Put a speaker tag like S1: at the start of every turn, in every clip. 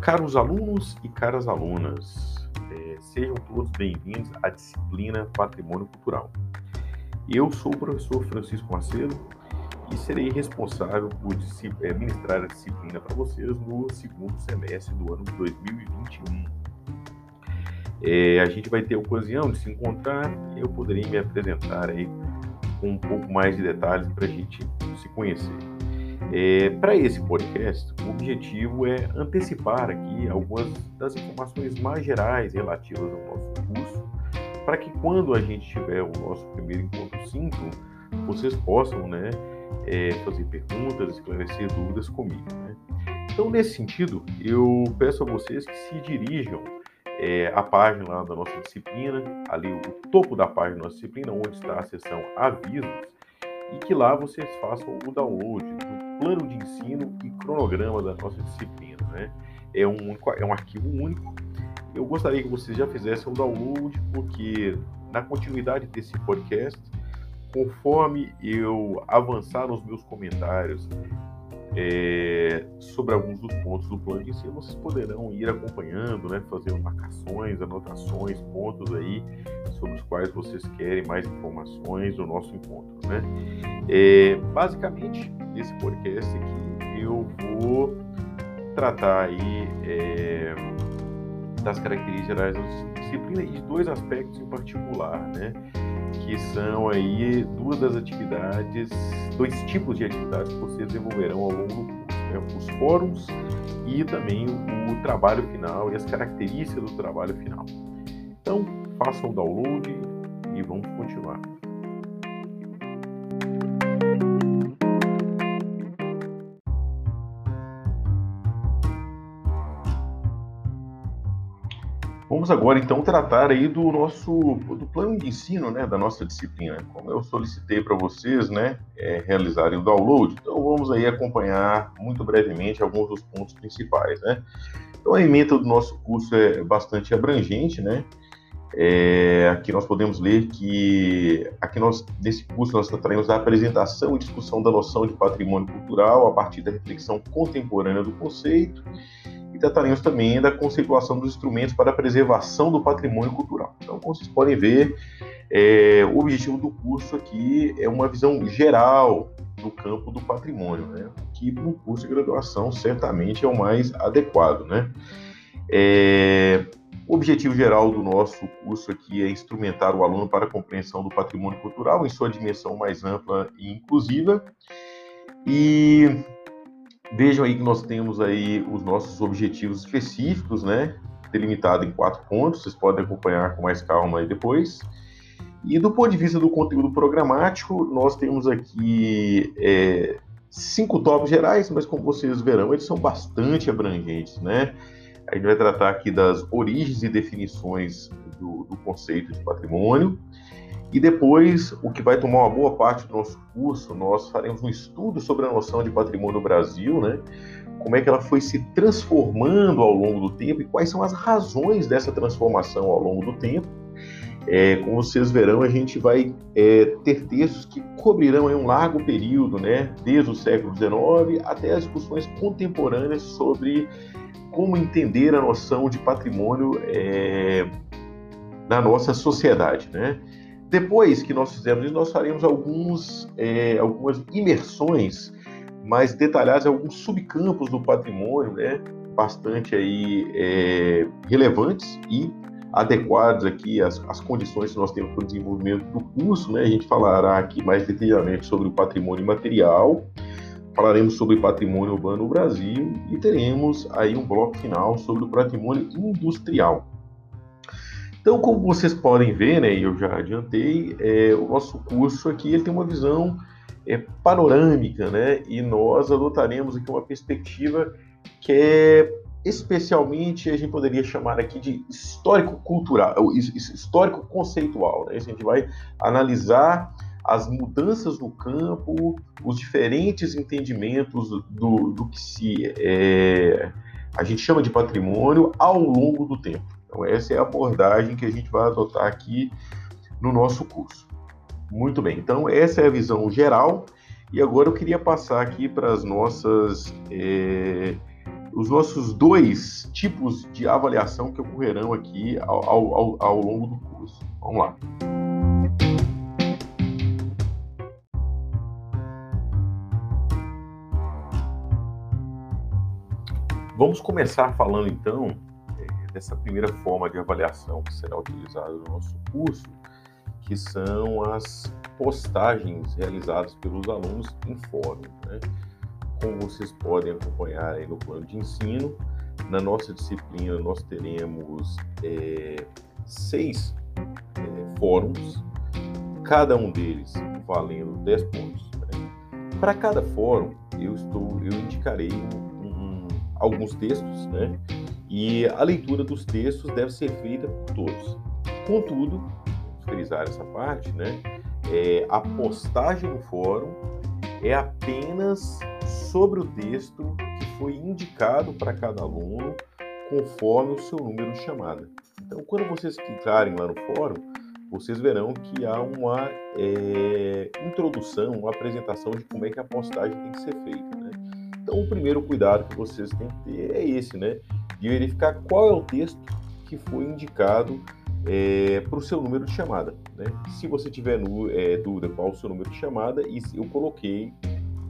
S1: Caros alunos e caras alunas, é, sejam todos bem-vindos à disciplina Patrimônio Cultural. Eu sou o professor Francisco Macedo e serei responsável por é, ministrar a disciplina para vocês no segundo semestre do ano de 2021. É, a gente vai ter a ocasião de se encontrar e eu poderei me apresentar aí com um pouco mais de detalhes para a gente se conhecer. É, Para esse podcast, o objetivo é antecipar aqui algumas das informações mais gerais relativas ao nosso curso, para que quando a gente tiver o nosso primeiro encontro síncrono, vocês possam né, é, fazer perguntas, esclarecer dúvidas comigo. Né? Então, nesse sentido, eu peço a vocês que se dirijam é, à página lá da nossa disciplina, ali o topo da página da nossa disciplina, onde está a seção Avisos, e que lá vocês façam o download do plano de ensino e cronograma da nossa disciplina. Né? É, um, é um arquivo único. Eu gostaria que vocês já fizessem o download, porque na continuidade desse podcast, conforme eu avançar nos meus comentários é, sobre alguns dos pontos do plano de ensino, vocês poderão ir acompanhando, né, fazendo marcações, anotações, pontos aí sobre os quais vocês querem mais informações do nosso encontro. Né? É, basicamente, nesse podcast aqui, eu vou tratar aí é, das características gerais da disciplina e de dois aspectos em particular, né? que são aí duas das atividades, dois tipos de atividades que vocês desenvolverão ao longo do curso, né? os fóruns e também o trabalho final e as características do trabalho final. Então, façam o download e vamos continuar. Vamos agora então tratar aí do nosso do plano de ensino, né, da nossa disciplina. Como eu solicitei para vocês, né, é, realizarem o download, então vamos aí acompanhar muito brevemente alguns dos pontos principais, né. Então a emenda do nosso curso é bastante abrangente, né. É, aqui nós podemos ler que aqui nós nesse curso nós trataremos da apresentação e discussão da noção de patrimônio cultural a partir da reflexão contemporânea do conceito e trataremos também da conceituação dos instrumentos para a preservação do patrimônio cultural. Então, como vocês podem ver, é, o objetivo do curso aqui é uma visão geral do campo do patrimônio, né? que para um curso de graduação certamente é o mais adequado. Né? É, o objetivo geral do nosso curso aqui é instrumentar o aluno para a compreensão do patrimônio cultural em sua dimensão mais ampla e inclusiva. E Vejam aí que nós temos aí os nossos objetivos específicos, né? Delimitado em quatro pontos, vocês podem acompanhar com mais calma aí depois. E do ponto de vista do conteúdo programático, nós temos aqui é, cinco tópicos gerais, mas como vocês verão, eles são bastante abrangentes, né? A gente vai tratar aqui das origens e definições do, do conceito de patrimônio. E depois, o que vai tomar uma boa parte do nosso curso, nós faremos um estudo sobre a noção de patrimônio no Brasil, né? Como é que ela foi se transformando ao longo do tempo e quais são as razões dessa transformação ao longo do tempo. É, como vocês verão, a gente vai é, ter textos que cobrirão um largo período, né? Desde o século XIX até as discussões contemporâneas sobre como entender a noção de patrimônio é, na nossa sociedade, né? Depois que nós fizermos isso, nós faremos alguns, é, algumas imersões mais detalhadas, alguns subcampos do patrimônio, né, bastante aí é, relevantes e adequados aqui às, às, condições que nós temos para o desenvolvimento do curso. Né? A gente falará aqui mais detalhadamente sobre o patrimônio material, falaremos sobre patrimônio urbano no Brasil e teremos aí um bloco final sobre o patrimônio industrial. Então, como vocês podem ver, né, eu já adiantei, é, o nosso curso aqui ele tem uma visão é, panorâmica, né, e nós adotaremos aqui uma perspectiva que é especialmente a gente poderia chamar aqui de histórico-cultural, histórico-conceitual. Né? A gente vai analisar as mudanças no campo, os diferentes entendimentos do, do que se é, a gente chama de patrimônio ao longo do tempo. Então, essa é a abordagem que a gente vai adotar aqui no nosso curso. Muito bem, então essa é a visão geral. E agora eu queria passar aqui para as nossas é, os nossos dois tipos de avaliação que ocorrerão aqui ao, ao, ao longo do curso. Vamos lá. Vamos começar falando então dessa primeira forma de avaliação que será utilizada no nosso curso, que são as postagens realizadas pelos alunos em fórum. Né? Como vocês podem acompanhar aí no plano de ensino, na nossa disciplina nós teremos é, seis é, fóruns, cada um deles valendo 10 pontos. Né? Para cada fórum, eu estou, eu indicarei um alguns textos, né? E a leitura dos textos deve ser feita por todos. Contudo, frisar essa parte, né? É, a postagem no fórum é apenas sobre o texto que foi indicado para cada aluno conforme o seu número de chamada. Então, quando vocês clicarem lá no fórum, vocês verão que há uma é, introdução, uma apresentação de como é que a postagem tem que ser feita. Né? Então, o primeiro cuidado que vocês têm que ter é esse, né? De verificar qual é o texto que foi indicado é, para o seu número de chamada. Né? Se você tiver no, é, dúvida qual o seu número de chamada, eu coloquei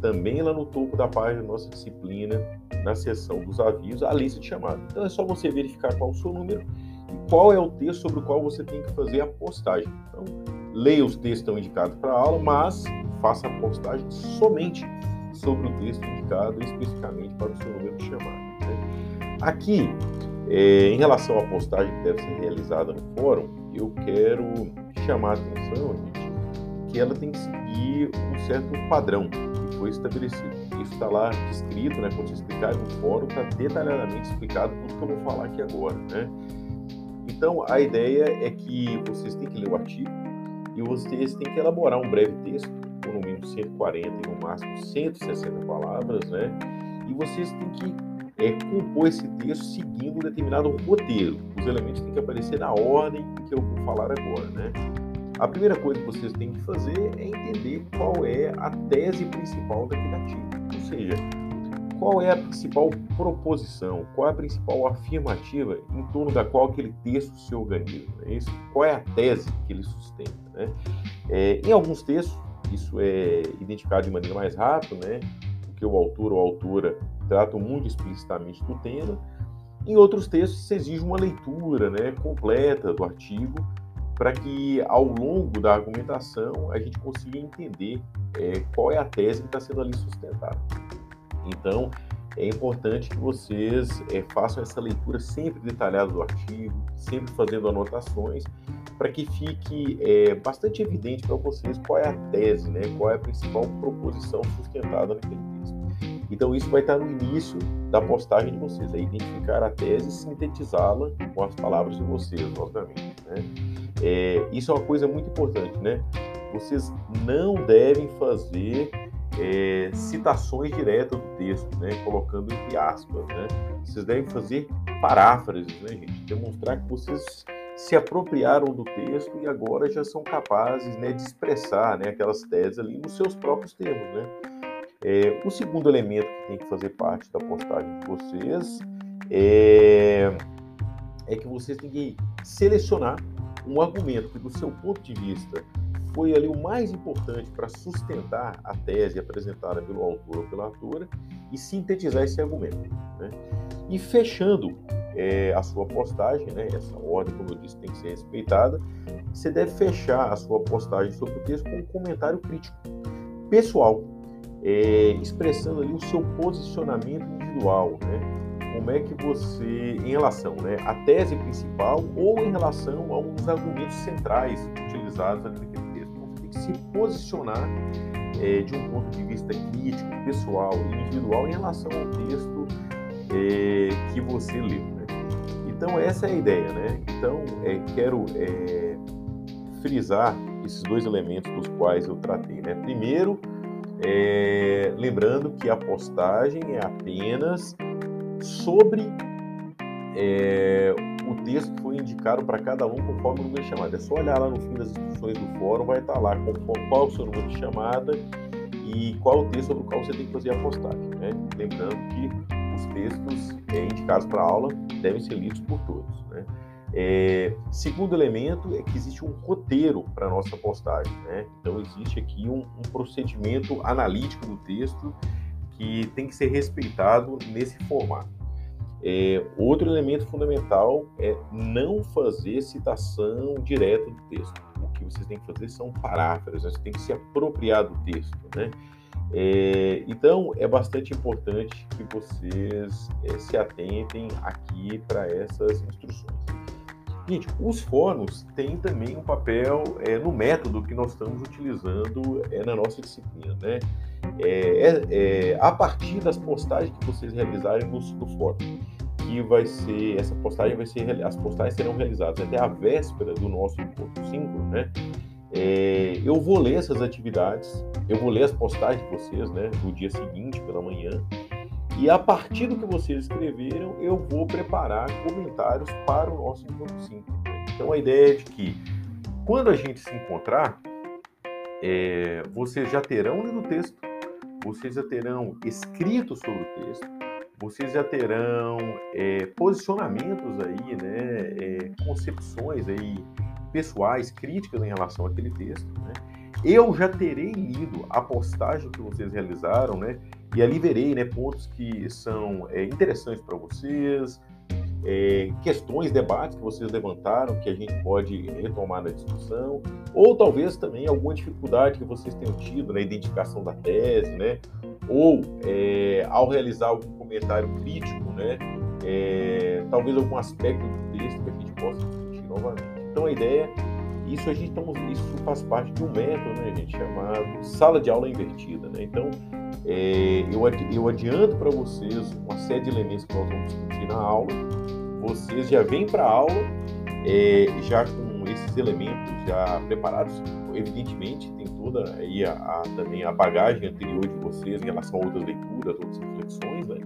S1: também lá no topo da página da nossa disciplina, na seção dos avisos, a lista de chamada. Então é só você verificar qual o seu número e qual é o texto sobre o qual você tem que fazer a postagem. Então, leia os textos que estão indicados para a aula, mas faça a postagem somente sobre o texto indicado especificamente para o seu número de chamada. Aqui, é, em relação à postagem que deve ser realizada no fórum, eu quero chamar a atenção, gente, que ela tem que seguir um certo padrão que foi estabelecido. Isso está lá escrito, né? Quando explicar no fórum, está detalhadamente explicado tudo que eu vou falar aqui agora, né? Então, a ideia é que vocês têm que ler o artigo e vocês têm que elaborar um breve texto com no mínimo 140 e no máximo 160 palavras, né? E vocês têm que é, compor esse texto seguindo um determinado roteiro. Os elementos têm que aparecer na ordem que eu vou falar agora, né? A primeira coisa que vocês têm que fazer é entender qual é a tese principal daquele artigo. Ou seja, qual é a principal proposição, qual é a principal afirmativa em torno da qual aquele texto se organiza. Né? Qual é a tese que ele sustenta. Né? É, em alguns textos, isso é identificado de maneira mais rápida, né? Porque o autor ou autora tratam muito explicitamente do tema. Em outros textos, se exige uma leitura né, completa do artigo para que, ao longo da argumentação, a gente consiga entender é, qual é a tese que está sendo ali sustentada. Então, é importante que vocês é, façam essa leitura sempre detalhada do artigo, sempre fazendo anotações, para que fique é, bastante evidente para vocês qual é a tese, né, qual é a principal proposição sustentada naquele texto. Então, isso vai estar no início da postagem de vocês, é identificar a tese e sintetizá-la com as palavras de vocês, obviamente. Né? É, isso é uma coisa muito importante, né? Vocês não devem fazer é, citações diretas do texto, né, colocando entre aspas. Né? Vocês devem fazer paráfrases, né, gente? Demonstrar que vocês se apropriaram do texto e agora já são capazes né, de expressar né, aquelas teses ali nos seus próprios termos. Né? É, o segundo elemento que tem que fazer parte da postagem de vocês é, é que vocês têm que selecionar um argumento que, do seu ponto de vista, foi ali o mais importante para sustentar a tese apresentada pelo autor ou pela autora e sintetizar esse argumento. Né? E fechando é, a sua postagem, né, essa ordem, como eu disse, tem que ser respeitada, você deve fechar a sua postagem sobre o texto com um comentário crítico, pessoal, é, expressando ali o seu posicionamento individual, né? Como é que você, em relação né, à tese principal ou em relação a um dos argumentos centrais utilizados naquele se posicionar é, de um ponto de vista crítico, pessoal, individual em relação ao texto é, que você leu. Né? Então essa é a ideia, né? Então é, quero frisar esses dois elementos dos quais eu tratei, né? Primeiro, lembrando que a postagem é apenas sobre é, o texto foi indicado para cada um conforme o número de chamada. É só olhar lá no fim das instruções do fórum, vai estar lá qual o seu número de chamada e qual o texto sobre o qual você tem que fazer a postagem. Né? Lembrando que os textos é, indicados para aula devem ser lidos por todos. Né? É, segundo elemento é que existe um roteiro para a nossa postagem. Né? Então, existe aqui um, um, procedimento analítico do texto que tem que ser respeitado nesse formato. É, outro elemento fundamental é não fazer citação direta do texto. O que vocês têm que fazer são paráfrases, né? você tem que se apropriar do texto. Né? É, então, é bastante importante que vocês é, se atentem aqui para essas instruções. Gente, os fóruns têm também um papel é, no método que nós estamos utilizando é, na nossa disciplina, né? É, é, é a partir das postagens que vocês realizarem no, no fórum, que vai ser, essa postagem vai ser, as postagens serão realizadas até a véspera do nosso encontro síncrono, né? É, eu vou ler essas atividades, eu vou ler as postagens de vocês, né, do dia seguinte, pela manhã, e a partir do que vocês escreveram, eu vou preparar comentários para o nosso encontro 5. Então a ideia é de que, quando a gente se encontrar, é, vocês já terão lido o texto, vocês já terão escrito sobre o texto, vocês já terão é, posicionamentos aí, né, é, concepções aí pessoais, críticas em relação àquele texto, né? Eu já terei lido a postagem que vocês realizaram, né? E ali verei, né, pontos que são é, interessantes para vocês, é, questões, debates que vocês levantaram que a gente pode retomar na discussão, ou talvez também alguma dificuldade que vocês tenham tido na identificação da tese, né? Ou é, ao realizar algum comentário crítico, né? É, talvez algum aspecto do texto que a gente possa discutir novamente. Então a ideia, isso a gente isso faz parte de um método, né, gente, chamado sala de aula invertida, né? Então é, eu, eu adianto para vocês uma série de elementos que nós vamos discutir na aula. Vocês já vêm para a aula é, já com esses elementos já preparados. Evidentemente, tem toda aí a, a, também a bagagem anterior de vocês em relação a outras leituras, outras reflexões, né?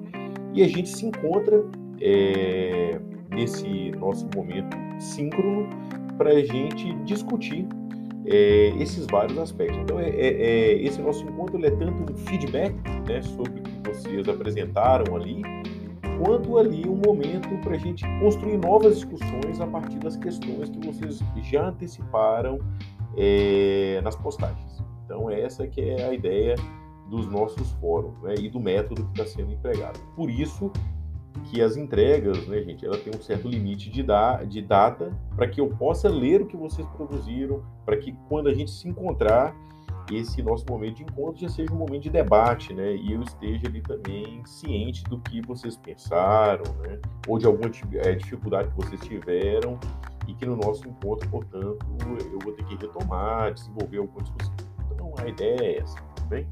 S1: E a gente se encontra é, nesse nosso momento síncrono para a gente discutir é, esses vários aspectos. Então, é, é, é, esse nosso encontro é tanto um feedback né, sobre o que vocês apresentaram ali, quanto ali um momento para a gente construir novas discussões a partir das questões que vocês já anteciparam é, nas postagens. Então, essa que é a ideia dos nossos fóruns né, e do método que está sendo empregado. Por isso, que as entregas, né, gente, ela tem um certo limite de, da, de data para que eu possa ler o que vocês produziram, para que quando a gente se encontrar, esse nosso momento de encontro já seja um momento de debate, né, e eu esteja ali também ciente do que vocês pensaram, né, ou de alguma é, dificuldade que vocês tiveram e que no nosso encontro, portanto, eu vou ter que retomar, desenvolver alguma discussão. Então, a ideia é essa, tudo bem?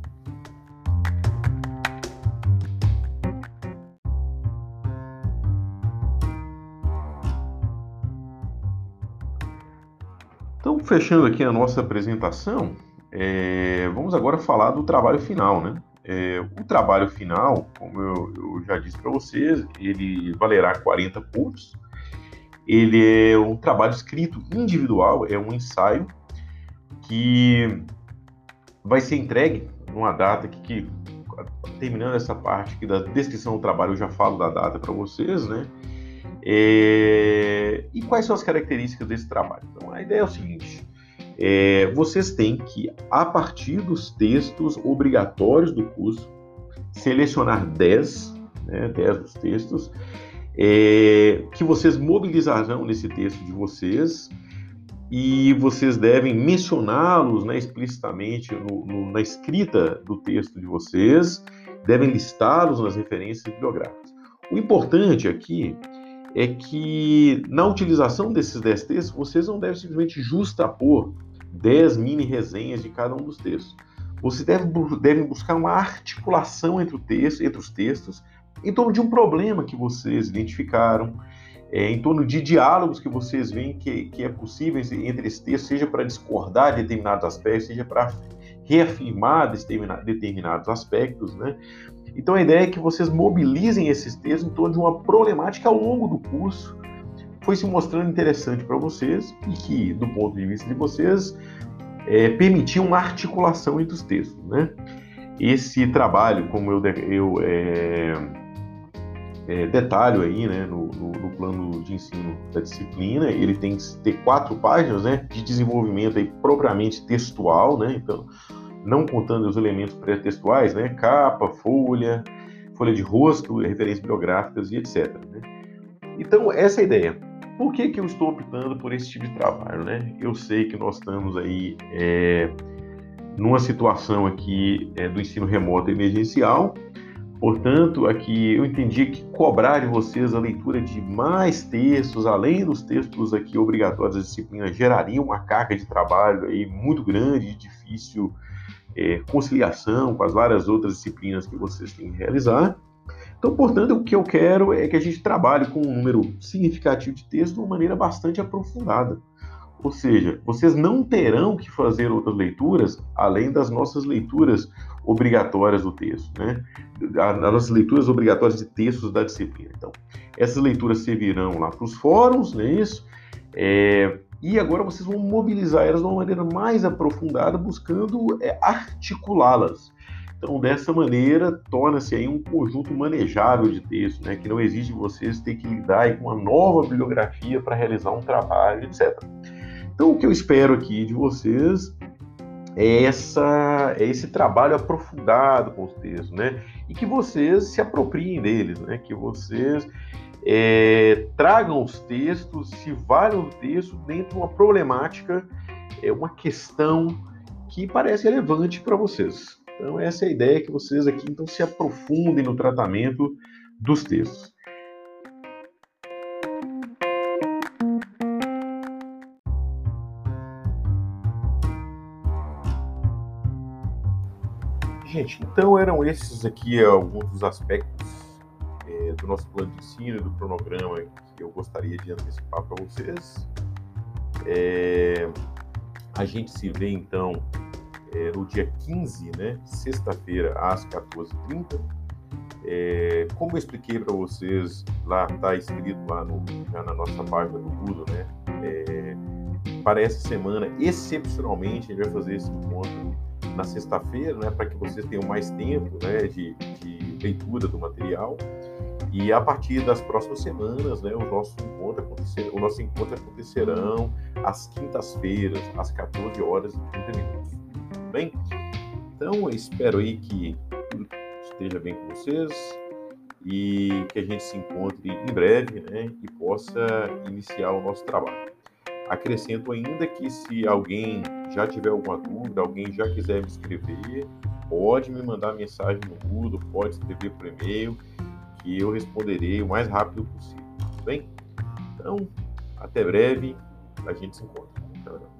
S1: Então, fechando aqui a nossa apresentação, é, vamos agora falar do trabalho final, né? É, o trabalho final, como eu, eu já disse para vocês, ele valerá 40 pontos. Ele é um trabalho escrito individual, é um ensaio que vai ser entregue numa data que, que terminando essa parte aqui da descrição do trabalho, eu já falo da data para vocês, né? É... E quais são as características desse trabalho? Então, a ideia é o seguinte: é... vocês têm que, a partir dos textos obrigatórios do curso, selecionar 10, né, 10 dos textos, é... que vocês mobilizarão nesse texto de vocês e vocês devem mencioná-los né, explicitamente no, no, na escrita do texto de vocês, devem listá-los nas referências bibliográficas. O importante aqui é que na utilização desses 10 textos, vocês não devem simplesmente justapor 10 mini resenhas de cada um dos textos. Vocês devem, devem buscar uma articulação entre, o texto, entre os textos em torno de um problema que vocês identificaram, é, em torno de diálogos que vocês veem que, que é possível entre esses textos, seja para discordar de determinados aspectos, seja para reafirmar determinados aspectos, né? Então a ideia é que vocês mobilizem esses textos em torno de uma problemática ao longo do curso, foi se mostrando interessante para vocês e que, do ponto de vista de vocês, é, uma articulação entre os textos. Né? Esse trabalho, como eu, eu é, é, detalho aí, né, no, no, no, plano de ensino da disciplina. Ele tem que ter quatro páginas, né, de desenvolvimento aí propriamente textual, né, então não contando os elementos pré-textuais, né, capa, folha, folha de rosto, referências bibliográficas e etc. Né? Então essa é a ideia. Por que, que eu estou optando por esse tipo de trabalho, né? Eu sei que nós estamos aí é, numa situação aqui é, do ensino remoto emergencial, Portanto, aqui eu entendi que cobrar de vocês a leitura de mais textos, além dos textos aqui obrigatórios da disciplina, geraria uma carga de trabalho aí muito grande e difícil é, conciliação com as várias outras disciplinas que vocês têm que realizar. Então, portanto, o que eu quero é que a gente trabalhe com um número significativo de textos de uma maneira bastante aprofundada. Ou seja, vocês não terão que fazer outras leituras além das nossas leituras obrigatórias do texto, né? As nossas leituras obrigatórias de textos da disciplina. Então, essas leituras servirão lá para os fóruns, não é isso? É, e agora vocês vão mobilizar elas de uma maneira mais aprofundada, buscando é, articulá-las. Então, dessa maneira, torna-se aí um conjunto manejável de texto, né, que não exige vocês ter que lidar com uma nova bibliografia para realizar um trabalho, etc. Então, o que eu espero aqui de vocês é, essa, é esse trabalho aprofundado com os textos, né? E que vocês se apropriem deles, né? Que vocês é, tragam os textos, se valham do texto dentro de uma problemática, é uma questão que parece relevante para vocês. Então essa é a ideia que vocês aqui então se aprofundem no tratamento dos textos. Gente, então eram esses aqui alguns dos aspectos é, do nosso plano de ensino e do cronograma que eu gostaria de antecipar para vocês. É, a gente se vê então é, no dia 15, né, sexta-feira, às 14h30. É, como eu expliquei para vocês, lá está escrito lá no, na nossa página do Google, né? É, para essa semana, excepcionalmente, a gente vai fazer esse encontro na sexta-feira, né, para que vocês tenham mais tempo né, de, de leitura do material. E a partir das próximas semanas, né, o nosso encontro, acontecer, o nosso encontro acontecerão às quintas-feiras, às 14 horas e 30 minutos. Bem? Então, espero aí que esteja bem com vocês e que a gente se encontre em breve né, e possa iniciar o nosso trabalho. Acrescento ainda que se alguém já tiver alguma dúvida, alguém já quiser me escrever, pode me mandar mensagem no Google, pode escrever por e-mail que eu responderei o mais rápido possível. Tudo bem? Então, até breve, a gente se encontra. Tchau, tchau.